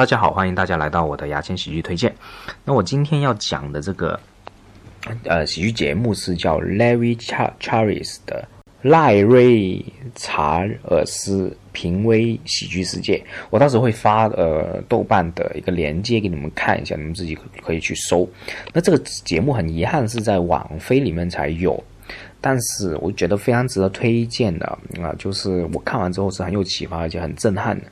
大家好，欢迎大家来到我的牙签喜剧推荐。那我今天要讲的这个呃喜剧节目是叫 Larry Charles 的赖瑞查尔斯平威喜剧世界。我到时候会发呃豆瓣的一个链接给你们看一下，你们自己可以去搜。那这个节目很遗憾是在网飞里面才有，但是我觉得非常值得推荐的啊，就是我看完之后是很有启发而且很震撼的。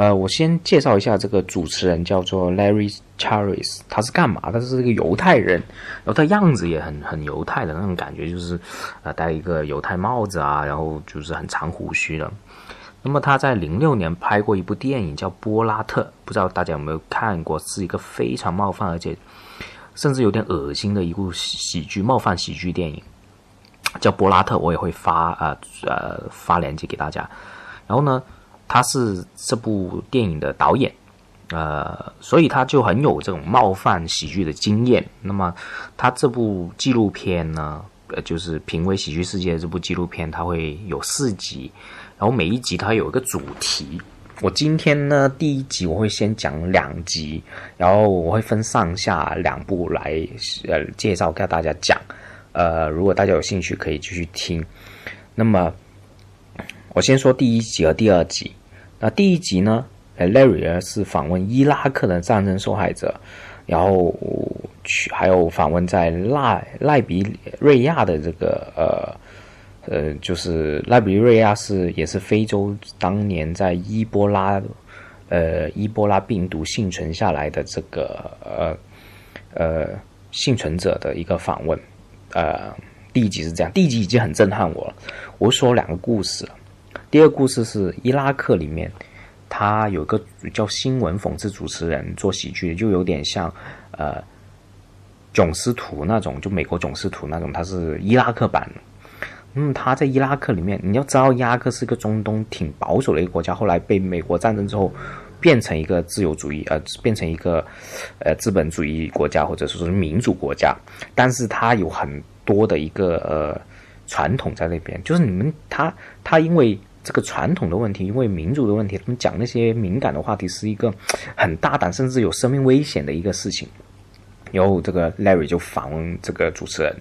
呃，我先介绍一下这个主持人，叫做 Larry Charles，他是干嘛？他是一个犹太人，然后他样子也很很犹太的那种感觉，就是呃戴一个犹太帽子啊，然后就是很长胡须的。那么他在零六年拍过一部电影叫《波拉特》，不知道大家有没有看过？是一个非常冒犯而且甚至有点恶心的一部喜剧冒犯喜剧电影，叫《波拉特》，我也会发呃呃发链接给大家。然后呢？他是这部电影的导演，呃，所以他就很有这种冒犯喜剧的经验。那么，他这部纪录片呢，呃，就是《评为喜剧世界》这部纪录片，它会有四集，然后每一集它有一个主题。我今天呢，第一集我会先讲两集，然后我会分上下两部来呃介绍给大家讲。呃，如果大家有兴趣，可以继续听。那么，我先说第一集和第二集。那第一集呢呃，Larry 是访问伊拉克的战争受害者，然后去还有访问在赖赖比瑞亚的这个呃呃，就是赖比瑞亚是也是非洲当年在伊波拉呃伊波拉病毒幸存下来的这个呃呃幸存者的一个访问。呃，第一集是这样，第一集已经很震撼我了。我说两个故事。第二个故事是伊拉克里面，他有个叫新闻讽刺主持人做喜剧，就有点像呃囧斯图那种，就美国囧斯图那种，他是伊拉克版。嗯，他在伊拉克里面，你要知道，伊拉克是一个中东挺保守的一个国家，后来被美国战争之后变成一个自由主义，呃，变成一个呃资本主义国家，或者说是民主国家。但是他有很多的一个呃传统在那边，就是你们他他因为。这个传统的问题，因为民族的问题，他们讲那些敏感的话题是一个很大胆，甚至有生命危险的一个事情。然后这个 Larry 就访问这个主持人，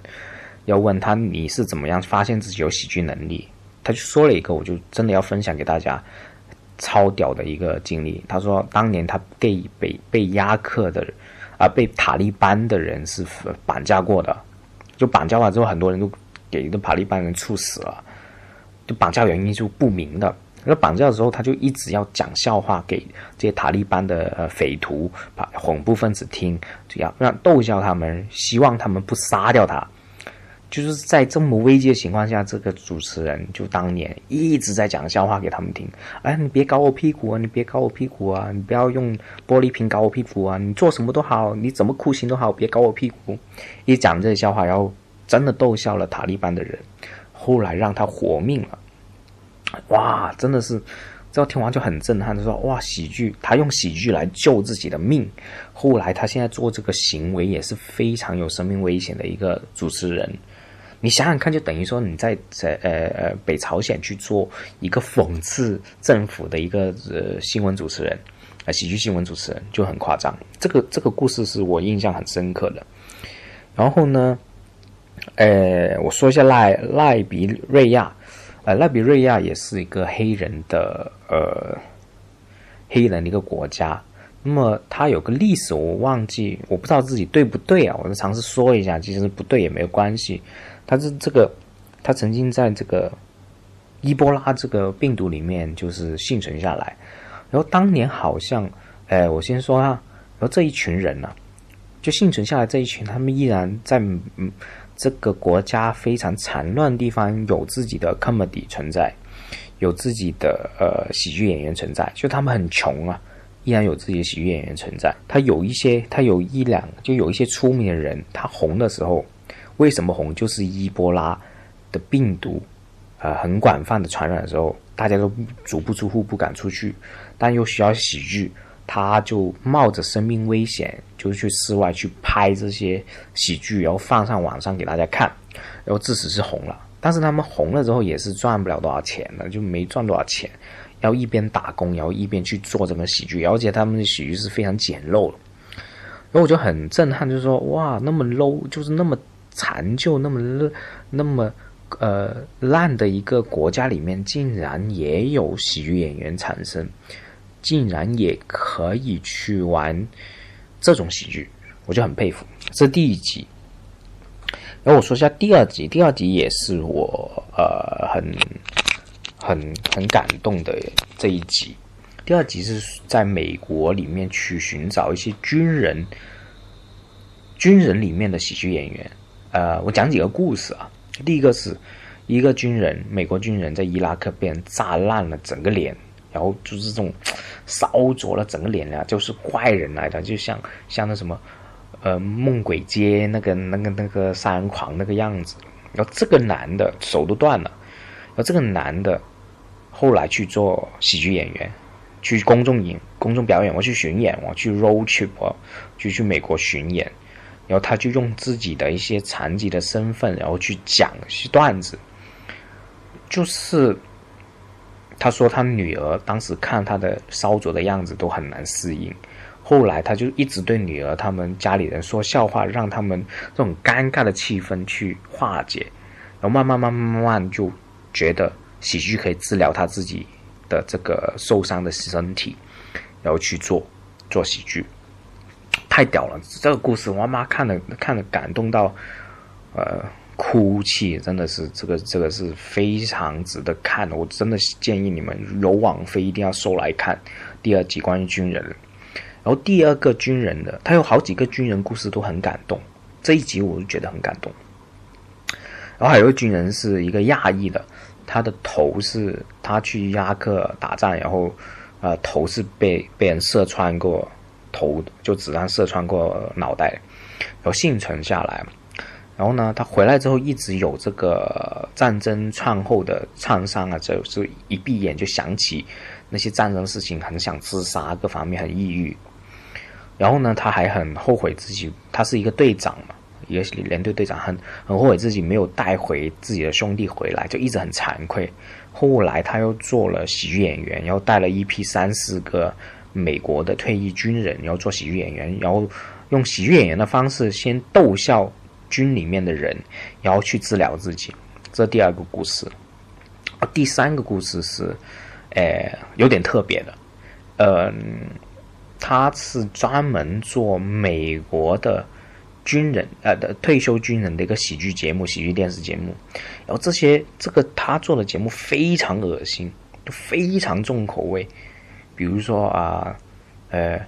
要问他你是怎么样发现自己有喜剧能力？他就说了一个，我就真的要分享给大家超屌的一个经历。他说当年他被被被压克的啊，被塔利班的人是绑架过的，就绑架完之后，很多人都给一个塔利班人处死了。就绑架原因就不明的，那绑架的时候他就一直要讲笑话给这些塔利班的呃匪徒、恐怖分子听，这样让逗笑他们，希望他们不杀掉他。就是在这么危机的情况下，这个主持人就当年一直在讲笑话给他们听。哎，你别搞我屁股啊！你别搞我屁股啊！你不要用玻璃瓶搞我屁股啊！你做什么都好，你怎么酷刑都好，别搞我屁股。一讲这些笑话，然后真的逗笑了塔利班的人。后来让他活命了，哇，真的是，这听完就很震撼。他说：“哇，喜剧，他用喜剧来救自己的命。”后来他现在做这个行为也是非常有生命危险的一个主持人。你想想看，就等于说你在在呃呃北朝鲜去做一个讽刺政府的一个呃新闻主持人，啊，喜剧新闻主持人就很夸张。这个这个故事是我印象很深刻的。然后呢？呃，我说一下赖赖比瑞亚，呃，赖比瑞亚也是一个黑人的呃黑人的一个国家。那么它有个历史，我忘记，我不知道自己对不对啊？我就尝试说一下，其实不对也没有关系。它是这个，它曾经在这个伊波拉这个病毒里面就是幸存下来。然后当年好像，呃，我先说啊，然后这一群人呢，就幸存下来这一群，他们依然在嗯。这个国家非常惨乱的地方，有自己的 comedy 存在，有自己的呃喜剧演员存在。就他们很穷啊，依然有自己的喜剧演员存在。他有一些，他有一两，就有一些出名的人，他红的时候，为什么红？就是伊波拉的病毒，呃，很广泛的传染的时候，大家都足不出户，不敢出去，但又需要喜剧。他就冒着生命危险，就去室外去拍这些喜剧，然后放上网上给大家看，然后自此是红了。但是他们红了之后也是赚不了多少钱的，就没赚多少钱，要一边打工，然后一边去做这个喜剧，而且他们的喜剧是非常简陋的。然后我就很震撼，就是说哇，那么 low，就是那么残旧，那么那么呃烂的一个国家里面，竟然也有喜剧演员产生，竟然也可以去玩这种喜剧，我就很佩服。这第一集。然后我说一下第二集，第二集也是我呃很很很感动的这一集。第二集是在美国里面去寻找一些军人，军人里面的喜剧演员。呃，我讲几个故事啊。第一个是一个军人，美国军人在伊拉克被人炸烂了整个脸，然后就是这种烧灼了整个脸啊，就是怪人来的，就像像那什么呃梦鬼街那个那个那个杀人狂那个样子。然后这个男的手都断了，然后这个男的后来去做喜剧演员。去公众演、公众表演，我去巡演，我去 road trip，就去美国巡演，然后他就用自己的一些残疾的身份，然后去讲一些段子。就是他说他女儿当时看他的烧灼的样子都很难适应，后来他就一直对女儿他们家里人说笑话，让他们这种尴尬的气氛去化解，然后慢慢慢慢慢慢就觉得喜剧可以治疗他自己。的这个受伤的身体，然后去做做喜剧，太屌了！这个故事我妈看了看了感动到，呃，哭泣，真的是这个这个是非常值得看的。我真的建议你们有网飞一定要收来看第二集关于军人。然后第二个军人的，他有好几个军人故事都很感动，这一集我就觉得很感动。然后还有个军人是一个亚裔的。他的头是，他去伊拉克打仗，然后，呃，头是被被人射穿过，头就子弹射穿过脑袋，然后幸存下来。然后呢，他回来之后一直有这个战争创后的创伤啊，就是一闭眼就想起那些战争事情，很想自杀，各方面很抑郁。然后呢，他还很后悔自己，他是一个队长嘛。一个连队队长很很后悔自己没有带回自己的兄弟回来，就一直很惭愧。后来他又做了喜剧演员，然后带了一批三四个美国的退役军人，然后做喜剧演员，然后用喜剧演员的方式先逗笑军里面的人，然后去治疗自己。这第二个故事。第三个故事是，呃，有点特别的，嗯，他是专门做美国的。军人呃的退休军人的一个喜剧节目，喜剧电视节目，然后这些这个他做的节目非常恶心，就非常重口味，比如说啊，呃，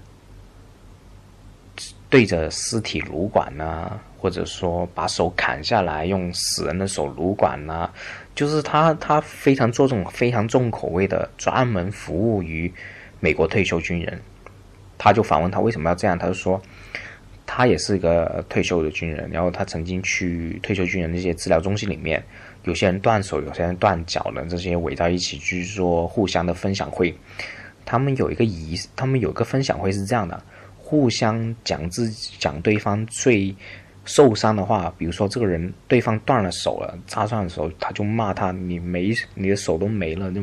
对着尸体撸管呐，或者说把手砍下来用死人的手撸管呐，就是他他非常做这种非常重口味的，专门服务于美国退休军人，他就反问他为什么要这样，他就说。他也是一个退休的军人，然后他曾经去退休军人那些治疗中心里面，有些人断手，有些人断脚的，这些围到一起去做互相的分享会。他们有一个仪，他们有一个分享会是这样的：互相讲自讲对方最受伤的话，比如说这个人对方断了手了，扎伤的时候，他就骂他：“你没你的手都没了，就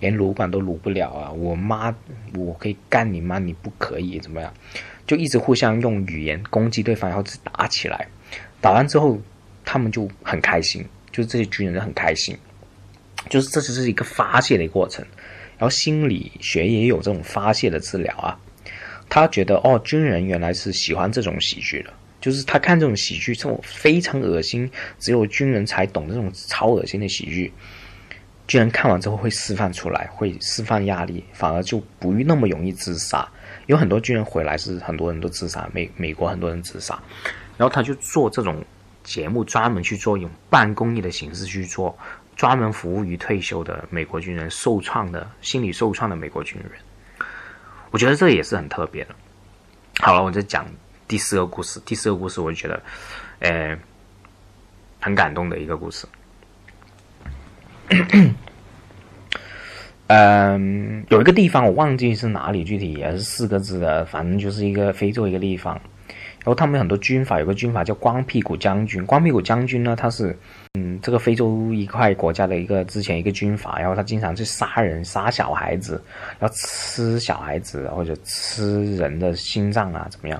连撸管都撸不了啊！我妈，我可以干你妈，你不可以怎么样？”就一直互相用语言攻击对方，然后打起来。打完之后，他们就很开心，就是这些军人很开心，就是这就是一个发泄的过程。然后心理学也有这种发泄的治疗啊。他觉得哦，军人原来是喜欢这种喜剧的，就是他看这种喜剧，这种非常恶心，只有军人才懂这种超恶心的喜剧。军人看完之后会释放出来，会释放压力，反而就不那么容易自杀。有很多军人回来是很多人都自杀，美美国很多人自杀，然后他就做这种节目，专门去做用半公益的形式去做，专门服务于退休的美国军人受创的心理受创的美国军人。我觉得这也是很特别的。好了，我再讲第四个故事。第四个故事，我就觉得，呃，很感动的一个故事。嗯，有一个地方我忘记是哪里，具体也是四个字的，反正就是一个非洲一个地方。然后他们很多军阀，有个军阀叫光屁股将军。光屁股将军呢，他是嗯，这个非洲一块国家的一个之前一个军阀，然后他经常去杀人、杀小孩子，要吃小孩子或者吃人的心脏啊，怎么样？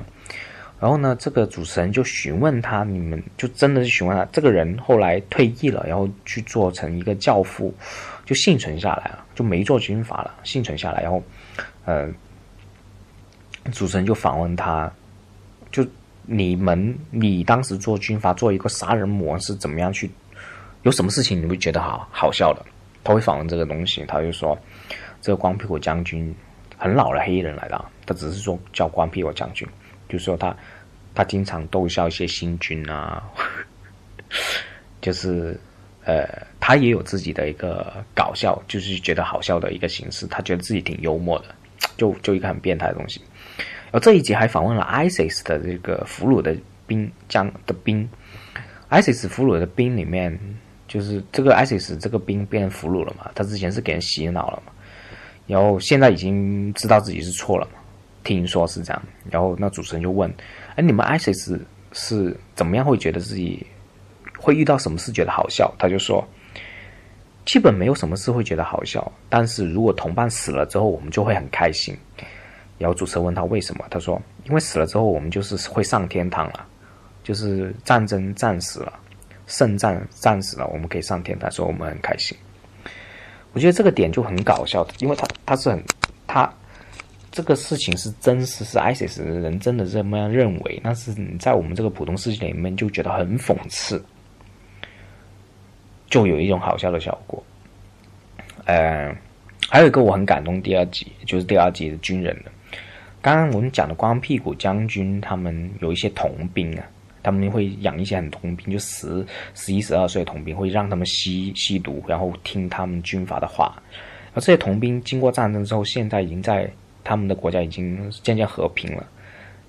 然后呢，这个主持人就询问他，你们就真的是询问他，这个人后来退役了，然后去做成一个教父，就幸存下来了，就没做军阀了，幸存下来，然后呃，主持人就访问他。就你们，你当时做军阀做一个杀人魔是怎么样去？有什么事情你会觉得好好笑的？他会访问这个东西，他就说这个光屁股将军很老的黑人来的，他只是说叫光屁股将军，就说他他经常逗笑一些新军啊，就是呃，他也有自己的一个搞笑，就是觉得好笑的一个形式，他觉得自己挺幽默的，就就一个很变态的东西。而这一集还访问了 ISIS 的这个俘虏的兵将的兵，ISIS 俘虏的兵里面，就是这个 ISIS 这个兵变俘虏了嘛？他之前是给人洗脑了嘛？然后现在已经知道自己是错了嘛？听说是这样。然后那主持人就问：“哎，你们 ISIS 是怎么样会觉得自己会遇到什么事觉得好笑？”他就说：“基本没有什么事会觉得好笑，但是如果同伴死了之后，我们就会很开心。”然后主持人问他为什么，他说：“因为死了之后我们就是会上天堂了，就是战争战死了，圣战战死了，我们可以上天堂，所以我们很开心。”我觉得这个点就很搞笑，因为他他是很他这个事情是真实，是 ISIS 人真的这么样认为，但是你在我们这个普通世界里面就觉得很讽刺，就有一种好笑的效果。呃，还有一个我很感动，第二集就是第二集的军人的。刚刚我们讲的光屁股将军，他们有一些童兵啊，他们会养一些很童兵，就十、十一、十二岁的童兵，会让他们吸吸毒，然后听他们军阀的话。而这些童兵经过战争之后，现在已经在他们的国家已经渐渐和平了。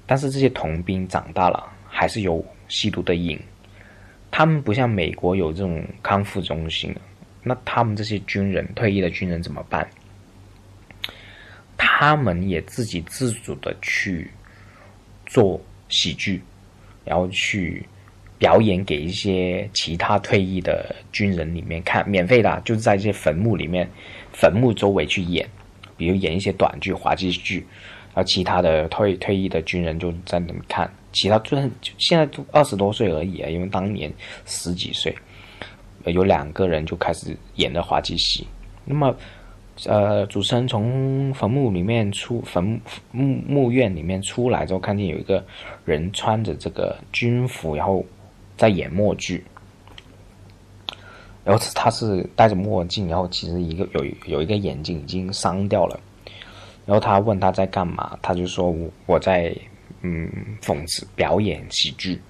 但是这些童兵长大了，还是有吸毒的瘾。他们不像美国有这种康复中心，那他们这些军人退役的军人怎么办？他们也自己自主的去做喜剧，然后去表演给一些其他退役的军人里面看，免费的，就是在一些坟墓里面、坟墓周围去演，比如演一些短剧、滑稽剧，然后其他的退退役的军人就在那边看，其他就现在都二十多岁而已啊，因为当年十几岁，有两个人就开始演的滑稽戏，那么。呃，主持人从坟墓里面出，坟墓墓院里面出来之后，看见有一个人穿着这个军服，然后在演默剧。然后他是戴着墨镜，然后其实一个有有一个眼睛已经伤掉了。然后他问他在干嘛，他就说我我在嗯讽刺表演喜剧，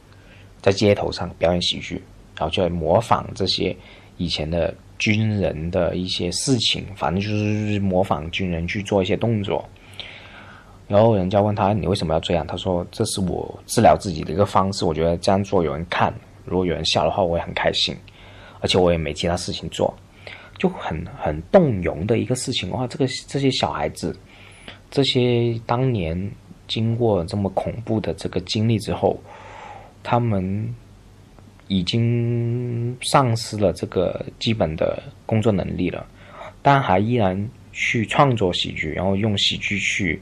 在街头上表演喜剧，然后就在模仿这些以前的。军人的一些事情，反正就是模仿军人去做一些动作。然后人家问他：“你为什么要这样？”他说：“这是我治疗自己的一个方式。我觉得这样做有人看，如果有人笑的话，我也很开心。而且我也没其他事情做，就很很动容的一个事情。哇，这个这些小孩子，这些当年经过这么恐怖的这个经历之后，他们。”已经丧失了这个基本的工作能力了，但还依然去创作喜剧，然后用喜剧去，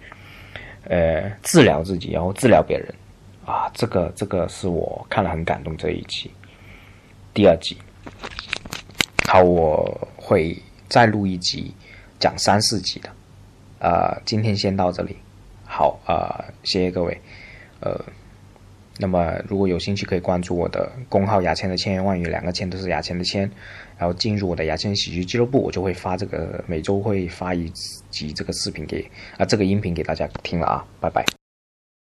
呃，治疗自己，然后治疗别人，啊，这个这个是我看了很感动这一集，第二集，好，我会再录一集讲三四集的，啊，今天先到这里，好啊，谢谢各位，呃。那么，如果有兴趣，可以关注我的公号“牙签的千言万语”，两个“签”都是牙签的“签”，然后进入我的牙签喜剧俱乐部，我就会发这个每周会发一集这个视频给啊这个音频给大家听了啊，拜拜。